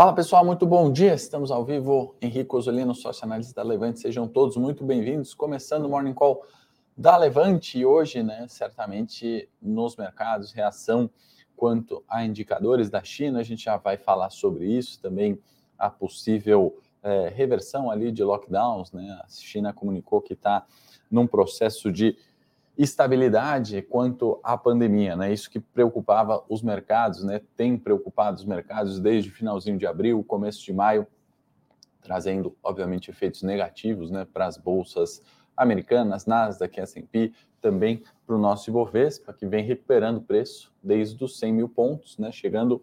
Fala pessoal, muito bom dia. Estamos ao vivo. Henrique Osolino, sócio analista da Levante. Sejam todos muito bem-vindos. Começando o Morning Call da Levante e hoje, né, certamente nos mercados, reação quanto a indicadores da China. A gente já vai falar sobre isso também, a possível é, reversão ali de lockdowns. Né? A China comunicou que está num processo de estabilidade quanto à pandemia, né? Isso que preocupava os mercados, né? Tem preocupado os mercados desde o finalzinho de abril, começo de maio, trazendo, obviamente, efeitos negativos, né, para as bolsas americanas, Nasdaq, S&P, também para o nosso Ibovespa, que vem recuperando preço desde os 100 mil pontos, né, chegando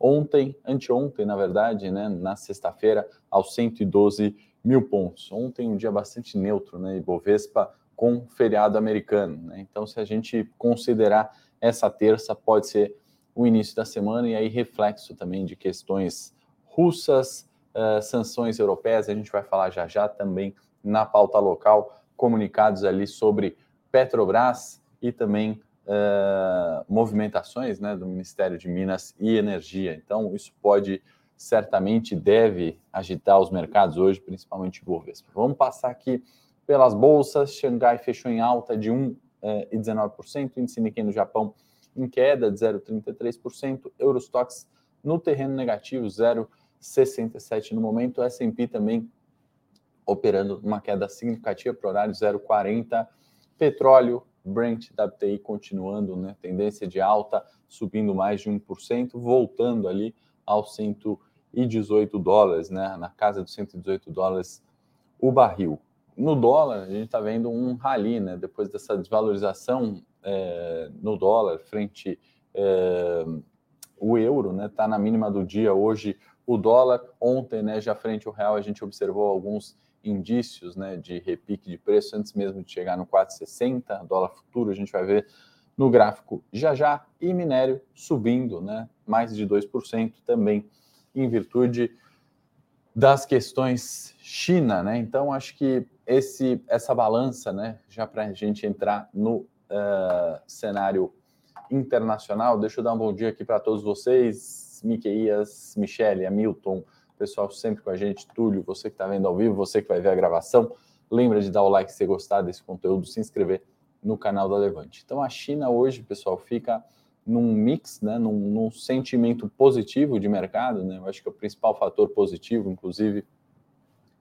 ontem, anteontem, na verdade, né, na sexta-feira, aos 112 mil pontos. Ontem um dia bastante neutro, né, Ibovespa com feriado americano. Né? Então, se a gente considerar essa terça, pode ser o início da semana e aí reflexo também de questões russas, uh, sanções europeias, a gente vai falar já já também na pauta local, comunicados ali sobre Petrobras e também uh, movimentações né, do Ministério de Minas e Energia. Então, isso pode, certamente, deve agitar os mercados hoje, principalmente o Bovespa. Vamos passar aqui pelas bolsas, Xangai fechou em alta de 1,19%, eh, índice Nikkei no Japão em queda de 0,33%, Eurostox no terreno negativo, 0,67% no momento, S&P também operando uma queda significativa para o horário 0,40%, petróleo, Brent WTI continuando, né, tendência de alta, subindo mais de 1%, voltando ali aos 118 dólares, né, na casa dos 118 dólares o barril no dólar, a gente está vendo um rally, né? Depois dessa desvalorização é, no dólar frente é, o euro, né? Está na mínima do dia hoje o dólar. Ontem, né? Já frente ao real, a gente observou alguns indícios, né? De repique de preço antes mesmo de chegar no 4,60 dólar futuro. A gente vai ver no gráfico já já e minério subindo, né? Mais de 2% também em virtude das questões China, né? Então acho que esse essa balança, né? Já para a gente entrar no uh, cenário internacional, deixa eu dar um bom dia aqui para todos vocês, Miqueias, Michele, Hamilton, pessoal sempre com a gente, Túlio, você que está vendo ao vivo, você que vai ver a gravação, lembra de dar o like se gostar desse conteúdo, se inscrever no canal da Levante. Então a China hoje, pessoal, fica num mix, né, num, num, sentimento positivo de mercado, né, eu acho que é o principal fator positivo, inclusive,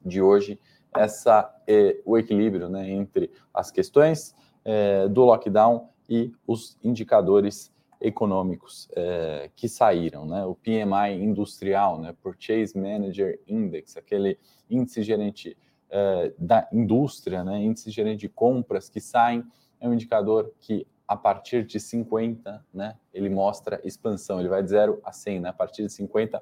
de hoje, essa é o equilíbrio né, entre as questões é, do lockdown e os indicadores econômicos é, que saíram, né? O PMI industrial, né? Purchase Manager Index, aquele índice gerente é, da indústria, né? Índice gerente de compras que saem é um indicador que a partir de 50, né, ele mostra expansão, ele vai de 0 a 100, né, a partir de 50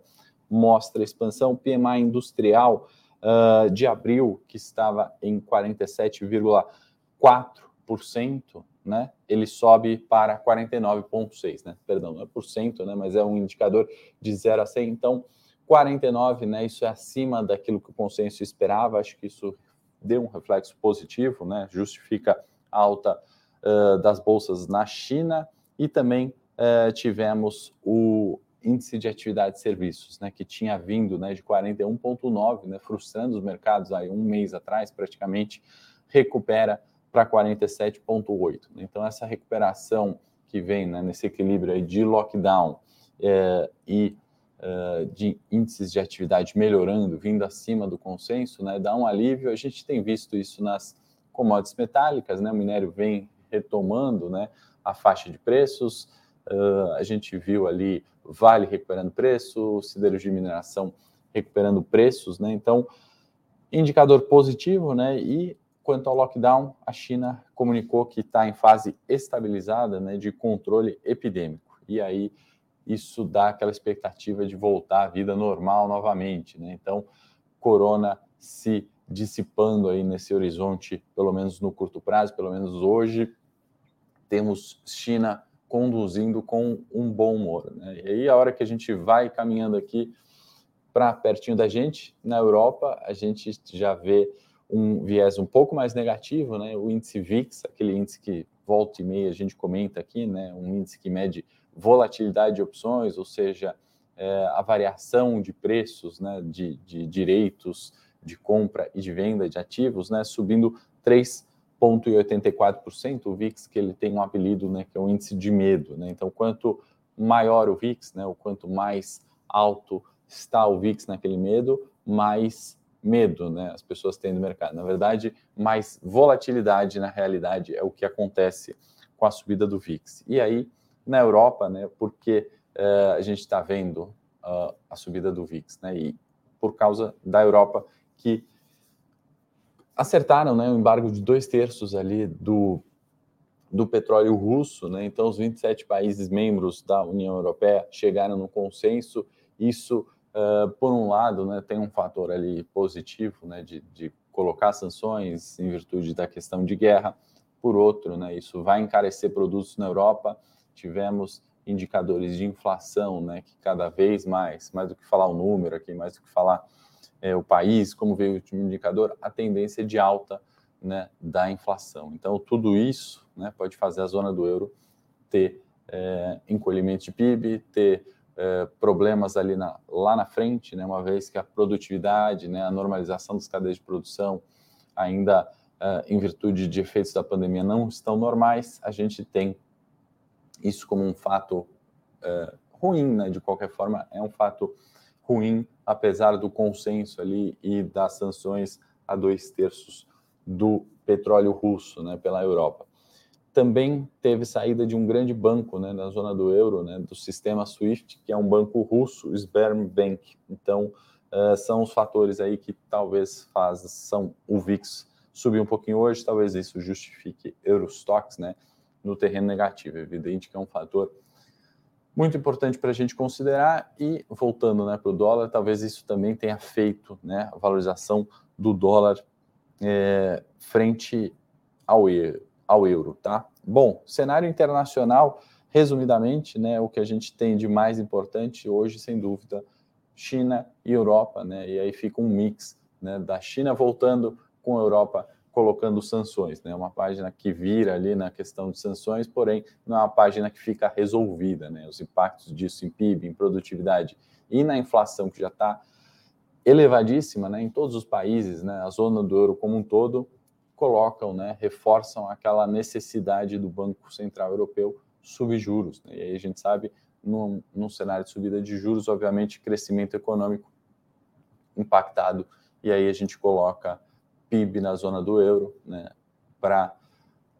mostra expansão. PMI industrial uh, de abril, que estava em 47,4%, né, ele sobe para 49,6%, né, perdão, não é por cento, né, mas é um indicador de 0 a 100, então 49, né, isso é acima daquilo que o consenso esperava, acho que isso deu um reflexo positivo, né, justifica alta uh, das bolsas na China e também uh, tivemos o índice de atividade de serviços, né, que tinha vindo né, de 41,9, né, frustrando os mercados aí um mês atrás, praticamente, recupera para 47,8. Então, essa recuperação que vem né, nesse equilíbrio de lockdown eh, e de índices de atividade melhorando, vindo acima do consenso, né, dá um alívio. A gente tem visto isso nas commodities metálicas, né, o minério vem retomando né, a faixa de preços. Uh, a gente viu ali Vale recuperando preço, siderurgia de mineração recuperando preços, né? Então, indicador positivo, né? E quanto ao lockdown, a China comunicou que está em fase estabilizada, né, de controle epidêmico. E aí isso dá aquela expectativa de voltar à vida normal novamente, né? Então, corona se dissipando aí nesse horizonte, pelo menos no curto prazo, pelo menos hoje, temos China conduzindo com um bom humor. Né? E aí, a hora que a gente vai caminhando aqui para pertinho da gente, na Europa, a gente já vê um viés um pouco mais negativo, né? O índice VIX, aquele índice que volta e meia a gente comenta aqui, né? Um índice que mede volatilidade de opções, ou seja, é, a variação de preços, né, de, de direitos de compra e de venda de ativos, né, subindo 3,84%. O VIX, que ele tem um apelido, né, que é o índice de medo. Né? Então, quanto maior o VIX, né, o quanto mais alto está o VIX naquele medo, mais medo né, as pessoas têm no mercado. Na verdade, mais volatilidade na realidade é o que acontece com a subida do VIX. E aí, na Europa, né, porque uh, a gente está vendo uh, a subida do VIX, né, e por causa da Europa que acertaram né, o embargo de dois terços ali do, do petróleo russo, né, então os 27 países membros da União Europeia chegaram no consenso, isso Uh, por um lado, né, tem um fator ali positivo, né, de, de, colocar sanções em virtude da questão de guerra. Por outro, né, isso vai encarecer produtos na Europa. Tivemos indicadores de inflação, né, que cada vez mais, mais do que falar o número aqui, mais do que falar é, o país, como veio o último indicador, a tendência é de alta né, da inflação. Então, tudo isso né, pode fazer a zona do euro ter é, encolhimento de PIB, ter é, problemas ali na, lá na frente, né, uma vez que a produtividade, né, a normalização das cadeias de produção ainda é, em virtude de efeitos da pandemia não estão normais, a gente tem isso como um fato é, ruim, né, de qualquer forma, é um fato ruim, apesar do consenso ali e das sanções a dois terços do petróleo russo né, pela Europa também teve saída de um grande banco né, na zona do euro, né, do sistema SWIFT, que é um banco russo, Sberbank. Então, uh, são os fatores aí que talvez façam o VIX subir um pouquinho hoje, talvez isso justifique Eurostox né, no terreno negativo. É evidente que é um fator muito importante para a gente considerar. E voltando né, para o dólar, talvez isso também tenha feito né, a valorização do dólar é, frente ao ao euro, tá? Bom, cenário internacional, resumidamente, né, o que a gente tem de mais importante hoje, sem dúvida, China e Europa, né? E aí fica um mix, né, da China voltando com a Europa colocando sanções, né? Uma página que vira ali na questão de sanções, porém não é uma página que fica resolvida, né? Os impactos disso em PIB, em produtividade e na inflação que já está elevadíssima, né? Em todos os países, né? A zona do euro como um todo colocam, né, reforçam aquela necessidade do Banco Central Europeu subir juros. Né? E aí a gente sabe, num, num cenário de subida de juros, obviamente, crescimento econômico impactado, e aí a gente coloca PIB na zona do euro, né, para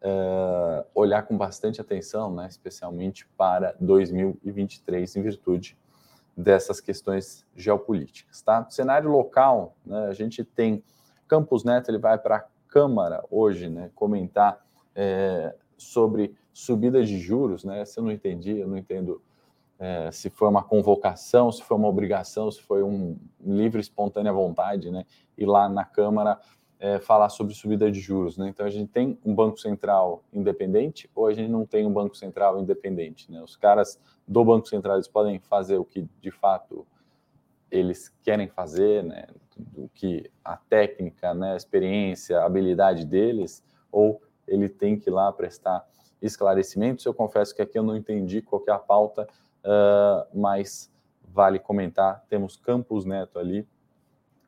uh, eh, olhar com bastante atenção, né, especialmente para 2023, em virtude dessas questões geopolíticas. Tá? Cenário local, né, a gente tem Campos Neto, ele vai para Câmara hoje, né, comentar é, sobre subida de juros, né? Se eu não entendi, eu não entendo é, se foi uma convocação, se foi uma obrigação, se foi um livre, espontânea vontade, né? E lá na Câmara é, falar sobre subida de juros, né? Então a gente tem um banco central independente ou a gente não tem um banco central independente, né? Os caras do banco central eles podem fazer o que de fato eles querem fazer, né, do que a técnica, né, a experiência, a habilidade deles, ou ele tem que ir lá prestar esclarecimentos. Eu confesso que aqui eu não entendi qual é a pauta, uh, mas vale comentar. Temos Campos Neto ali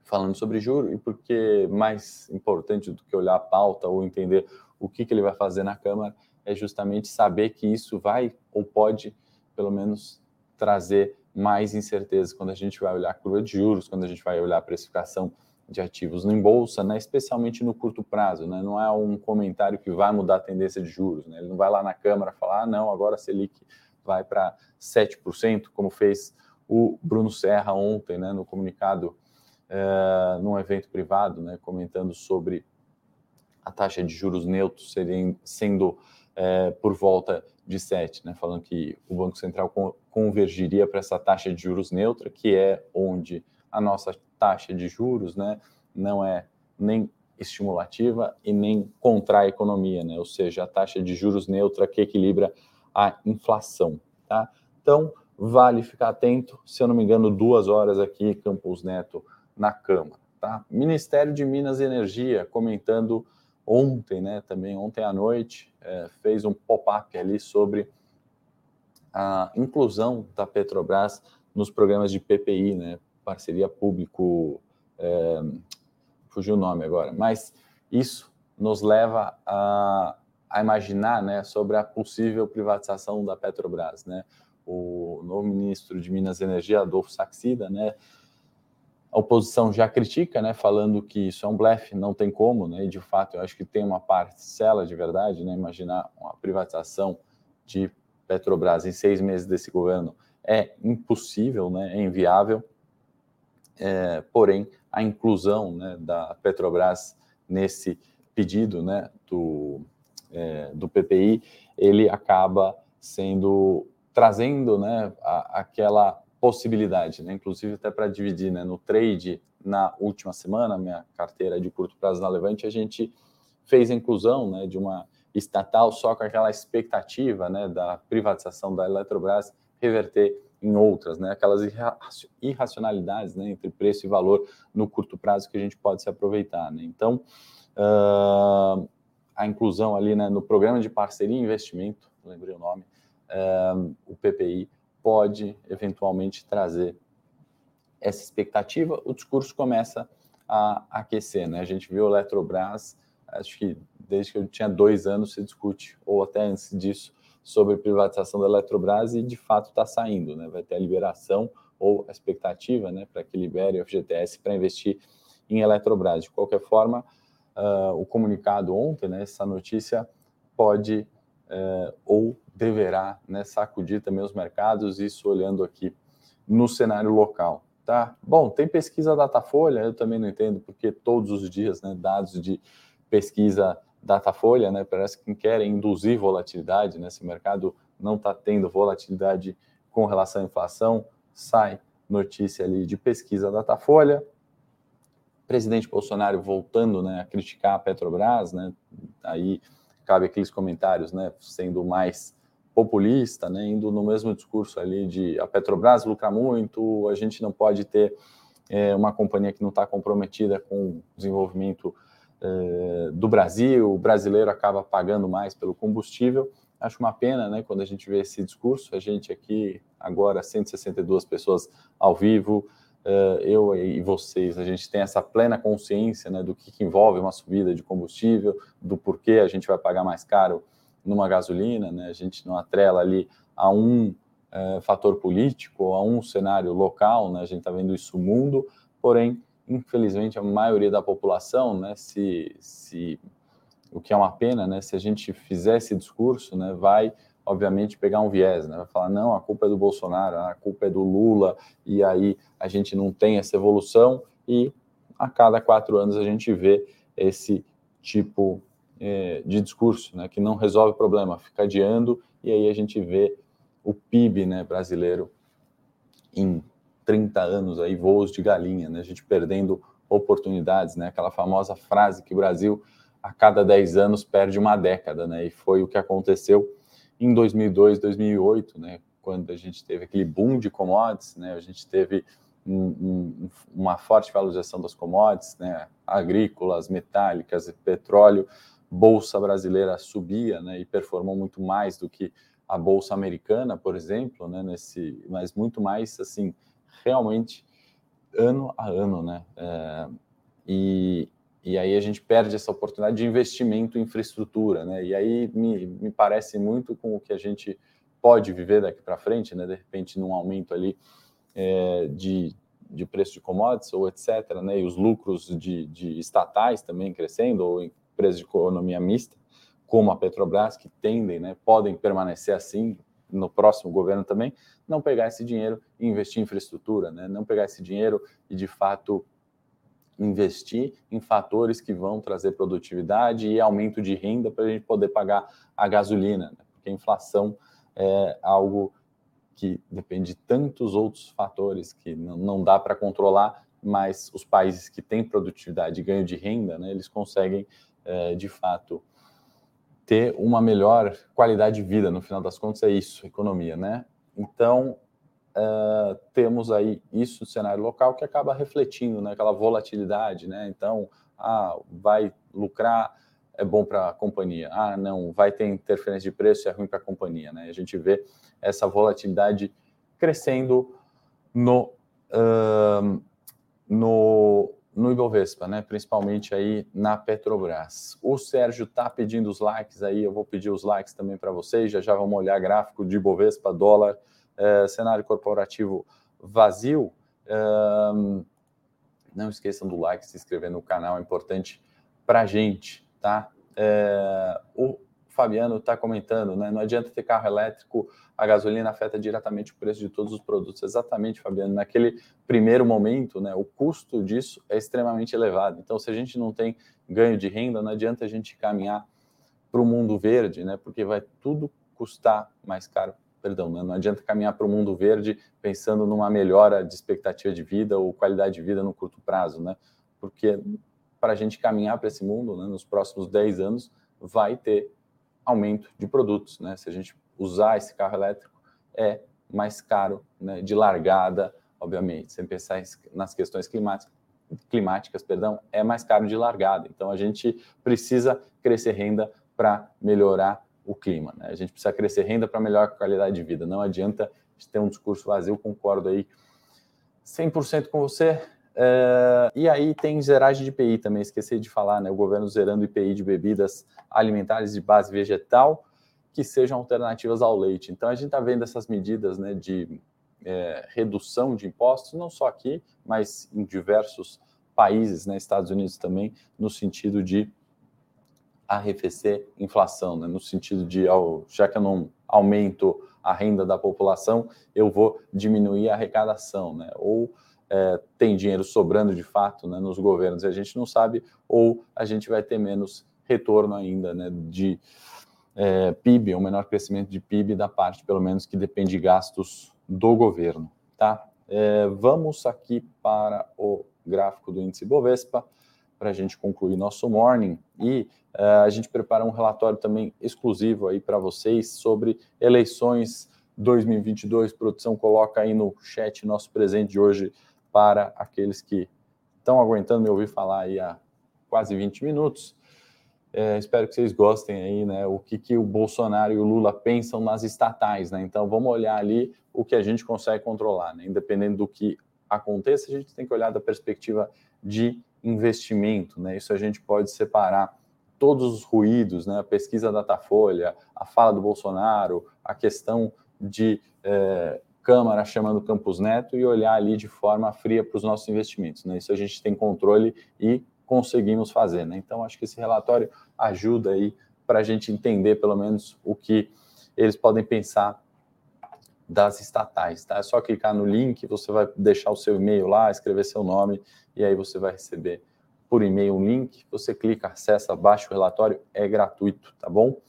falando sobre juro, e porque mais importante do que olhar a pauta ou entender o que, que ele vai fazer na Câmara é justamente saber que isso vai ou pode, pelo menos, trazer mais incerteza quando a gente vai olhar a curva de juros, quando a gente vai olhar a precificação de ativos em bolsa, né, especialmente no curto prazo. Né, não é um comentário que vai mudar a tendência de juros. Né, ele não vai lá na Câmara falar, ah, não, agora a Selic vai para 7%, como fez o Bruno Serra ontem, né, no comunicado, é, num evento privado, né, comentando sobre a taxa de juros neutros serem, sendo é, por volta de 7, né, falando que o Banco Central convergiria para essa taxa de juros neutra, que é onde a nossa taxa de juros né, não é nem estimulativa e nem contrai a economia, né? ou seja, a taxa de juros neutra que equilibra a inflação. Tá? Então, vale ficar atento, se eu não me engano, duas horas aqui, Campos Neto, na Câmara. Tá? Ministério de Minas e Energia comentando ontem, né, também ontem à noite, é, fez um pop-up ali sobre a inclusão da Petrobras nos programas de PPI, né, parceria público, é, fugiu o nome agora, mas isso nos leva a, a imaginar né, sobre a possível privatização da Petrobras. Né? O novo ministro de Minas e Energia, Adolfo Saxida, né, a oposição já critica, né, falando que isso é um blefe, não tem como, né, e de fato eu acho que tem uma parcela de verdade, né, imaginar uma privatização de Petrobras em seis meses desse governo é impossível, né, é inviável, é, porém a inclusão né, da Petrobras nesse pedido né, do, é, do PPI, ele acaba sendo trazendo né, a, aquela possibilidade, né, inclusive até para dividir né, no trade na última semana, minha carteira de curto prazo na Levante, a gente fez a inclusão né, de uma estatal só com aquela expectativa né, da privatização da Eletrobras reverter em outras, né, aquelas irracionalidades né, entre preço e valor no curto prazo que a gente pode se aproveitar. Né? Então, uh, a inclusão ali né, no programa de parceria e investimento, lembrei o nome, uh, o PPI, pode eventualmente trazer essa expectativa. O discurso começa a aquecer. Né? A gente viu a Eletrobras, acho que desde que eu tinha dois anos se discute, ou até antes disso, sobre privatização da Eletrobras e de fato está saindo. Né? Vai ter a liberação ou a expectativa né, para que libere o FGTS para investir em Eletrobras. De qualquer forma, uh, o comunicado ontem, né, essa notícia pode uh, ou deverá né, sacudir também os mercados, isso olhando aqui no cenário local. Tá? Bom, tem pesquisa Datafolha, eu também não entendo, porque todos os dias né, dados de pesquisa Datafolha, né, parece que querem induzir volatilidade, né, se o mercado não está tendo volatilidade com relação à inflação, sai notícia ali de pesquisa Datafolha, presidente Bolsonaro voltando né, a criticar a Petrobras, né, aí cabe aqueles comentários, né, sendo mais populista, né, indo no mesmo discurso ali de a Petrobras lucra muito, a gente não pode ter é, uma companhia que não está comprometida com o desenvolvimento é, do Brasil, o brasileiro acaba pagando mais pelo combustível. Acho uma pena, né, quando a gente vê esse discurso, a gente aqui agora 162 pessoas ao vivo, eu e vocês, a gente tem essa plena consciência né, do que, que, envolve uma subida de combustível, do porquê a gente vai pagar mais caro numa gasolina, né? A gente não atrela ali a um uh, fator político, a um cenário local, né? A gente está vendo isso no mundo, porém, infelizmente, a maioria da população, né, se, se o que é uma pena, né, se a gente fizer esse discurso, né, vai obviamente, pegar um viés, né? Vai falar, não, a culpa é do Bolsonaro, a culpa é do Lula, e aí a gente não tem essa evolução, e a cada quatro anos a gente vê esse tipo é, de discurso, né? Que não resolve o problema, fica adiando, e aí a gente vê o PIB né, brasileiro em 30 anos aí, voos de galinha, né? A gente perdendo oportunidades, né? Aquela famosa frase que o Brasil a cada 10 anos perde uma década, né? E foi o que aconteceu em 2002, 2008, né, quando a gente teve aquele boom de commodities, né, a gente teve um, um, uma forte valorização das commodities, né, agrícolas, metálicas, petróleo, bolsa brasileira subia, né, e performou muito mais do que a bolsa americana, por exemplo, né, nesse, mas muito mais assim, realmente ano a ano, né, é, e, e aí a gente perde essa oportunidade de investimento em infraestrutura, né? E aí me, me parece muito com o que a gente pode viver daqui para frente, né? De repente, num aumento ali é, de, de preço de commodities ou etc., né? E os lucros de, de estatais também crescendo, ou empresas de economia mista, como a Petrobras, que tendem, né? Podem permanecer assim no próximo governo também, não pegar esse dinheiro e investir em infraestrutura, né? Não pegar esse dinheiro e, de fato, investir em fatores que vão trazer produtividade e aumento de renda para a gente poder pagar a gasolina, né? porque a inflação é algo que depende de tantos outros fatores que não, dá para controlar, mas os países que têm produtividade e ganho de renda, né, eles conseguem, é, de fato, ter uma melhor qualidade de vida. No final das contas, é isso, economia, né? Então, uh, temos aí isso no cenário local que acaba refletindo né, volatilidade, né? Então, ah, vai lucrar, é bom para a companhia. Ah, não, vai ter interferência de preço, é ruim para a companhia, né? A gente vê essa volatilidade crescendo no, uh, no, no Ibovespa, né? principalmente aí na Petrobras. O Sérgio está pedindo os likes aí, eu vou pedir os likes também para vocês, já já vamos olhar gráfico de Ibovespa, dólar, uh, cenário corporativo vazio. Não esqueçam do like, se inscrever no canal, é importante para a gente, tá? É, o Fabiano está comentando, né? Não adianta ter carro elétrico, a gasolina afeta diretamente o preço de todos os produtos. Exatamente, Fabiano. Naquele primeiro momento, né, o custo disso é extremamente elevado. Então, se a gente não tem ganho de renda, não adianta a gente caminhar para o mundo verde, né? Porque vai tudo custar mais caro. Perdão, né? não adianta caminhar para o mundo verde pensando numa melhora de expectativa de vida ou qualidade de vida no curto prazo, né? Porque para a gente caminhar para esse mundo, né, nos próximos 10 anos, vai ter aumento de produtos. Né? Se a gente usar esse carro elétrico, é mais caro né, de largada, obviamente. Sem pensar nas questões climáticas, climáticas, perdão, é mais caro de largada. Então a gente precisa crescer renda para melhorar o clima. Né? A gente precisa crescer renda para melhorar a qualidade de vida. Não adianta ter um discurso vazio, concordo aí 100% com você. Uh, e aí tem zeragem de IPI também, esqueci de falar, né? O governo zerando IPI de bebidas alimentares de base vegetal que sejam alternativas ao leite. Então a gente está vendo essas medidas né, de é, redução de impostos, não só aqui, mas em diversos países, né, Estados Unidos também, no sentido de arrefecer inflação, né, no sentido de, já que eu não aumento a renda da população, eu vou diminuir a arrecadação, né, ou é, tem dinheiro sobrando de fato né, nos governos e a gente não sabe, ou a gente vai ter menos retorno ainda né, de é, PIB, um menor crescimento de PIB da parte, pelo menos, que depende de gastos do governo. Tá? É, vamos aqui para o gráfico do índice Bovespa para a gente concluir nosso morning e é, a gente prepara um relatório também exclusivo aí para vocês sobre eleições 2022. Produção coloca aí no chat nosso presente de hoje para aqueles que estão aguentando me ouvir falar aí há quase 20 minutos. É, espero que vocês gostem aí, né? O que, que o Bolsonaro e o Lula pensam nas estatais, né? Então vamos olhar ali o que a gente consegue controlar, né? Independente do que aconteça, a gente tem que olhar da perspectiva de investimento, né? Isso a gente pode separar todos os ruídos, né? A pesquisa Datafolha, a fala do Bolsonaro, a questão de é, Câmara chamando Campos Neto e olhar ali de forma fria para os nossos investimentos. Né? Isso a gente tem controle e conseguimos fazer. Né? Então, acho que esse relatório ajuda aí para a gente entender pelo menos o que eles podem pensar das estatais. Tá? É só clicar no link, você vai deixar o seu e-mail lá, escrever seu nome e aí você vai receber por e-mail um link. Você clica, acessa, baixa o relatório, é gratuito, tá bom?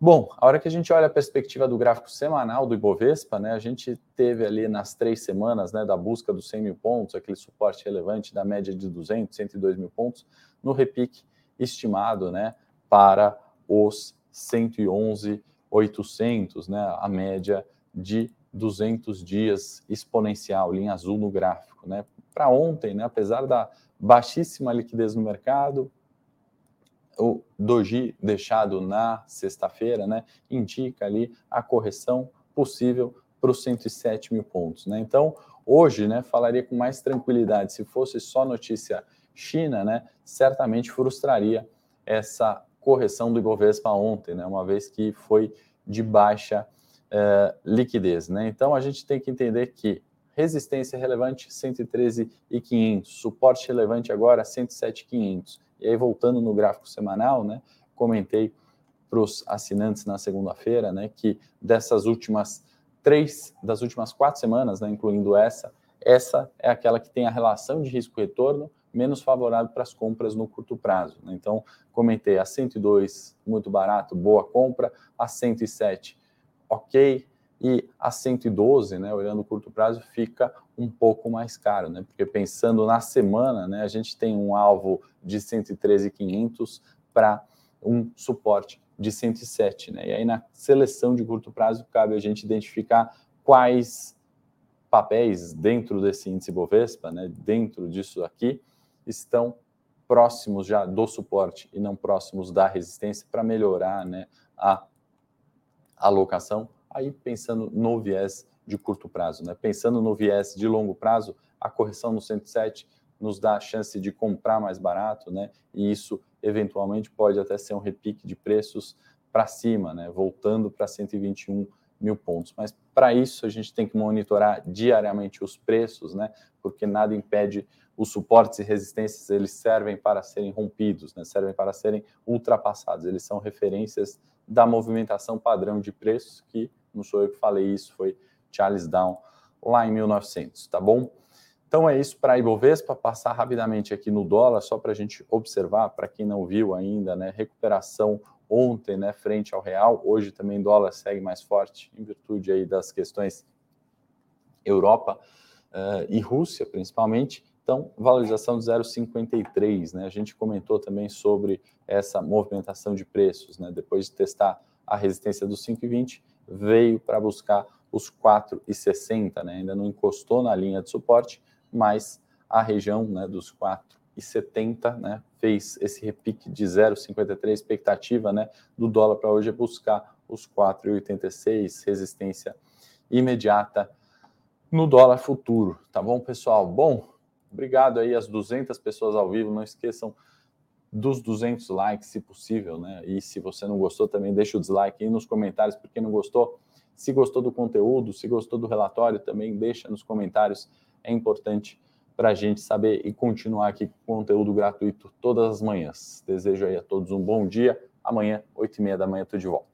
Bom, a hora que a gente olha a perspectiva do gráfico semanal do Ibovespa, né, a gente teve ali nas três semanas né, da busca dos 100 mil pontos, aquele suporte relevante da média de 200, 102 mil pontos, no repique estimado né, para os 111,800, né, a média de 200 dias exponencial, linha azul no gráfico. Né. Para ontem, né, apesar da baixíssima liquidez no mercado, o doji deixado na sexta-feira, né, indica ali a correção possível para os 107 mil pontos. Né? Então, hoje, né, falaria com mais tranquilidade. Se fosse só notícia China, né, certamente frustraria essa correção do Ibovespa ontem, né, uma vez que foi de baixa eh, liquidez. Né? Então, a gente tem que entender que resistência relevante 113,500, suporte relevante agora 107,500 e aí, voltando no gráfico semanal, né, comentei para os assinantes na segunda-feira, né, que dessas últimas três, das últimas quatro semanas, né, incluindo essa, essa é aquela que tem a relação de risco-retorno menos favorável para as compras no curto prazo. Né? Então, comentei a 102, muito barato, boa compra, a 107, ok, e a 112, né, olhando o curto prazo, fica um pouco mais caro, né? Porque pensando na semana, né, a gente tem um alvo de 113,500 para um suporte de 107, né? E aí na seleção de curto prazo cabe a gente identificar quais papéis dentro desse índice Bovespa, né, dentro disso aqui, estão próximos já do suporte e não próximos da resistência para melhorar, né, a alocação aí pensando no viés de curto prazo. Né? Pensando no viés de longo prazo, a correção no 107 nos dá a chance de comprar mais barato, né? E isso eventualmente pode até ser um repique de preços para cima, né? Voltando para 121 mil pontos. Mas para isso a gente tem que monitorar diariamente os preços, né? Porque nada impede os suportes e resistências, eles servem para serem rompidos, né? Servem para serem ultrapassados. Eles são referências da movimentação padrão de preços, que não sou eu que falei isso, foi Charles Down lá em 1900, tá bom? Então é isso para a Ibovespa, passar rapidamente aqui no dólar, só para a gente observar, para quem não viu ainda, né, recuperação ontem, né, frente ao real, hoje também dólar segue mais forte, em virtude aí das questões Europa uh, e Rússia, principalmente, então valorização de 0,53, né, a gente comentou também sobre essa movimentação de preços, né, depois de testar a resistência dos 5,20, veio para buscar os 4,60, né, ainda não encostou na linha de suporte, mas a região né, dos 4,70 né, fez esse repique de 0,53, expectativa né, do dólar para hoje é buscar os 4,86, resistência imediata no dólar futuro, tá bom, pessoal? Bom, obrigado aí às 200 pessoas ao vivo, não esqueçam dos 200 likes, se possível, né? E se você não gostou, também deixa o dislike aí nos comentários, porque não gostou. Se gostou do conteúdo, se gostou do relatório, também deixa nos comentários é importante para a gente saber e continuar aqui com conteúdo gratuito todas as manhãs. Desejo aí a todos um bom dia. Amanhã, 8 e meia da manhã, estou de volta.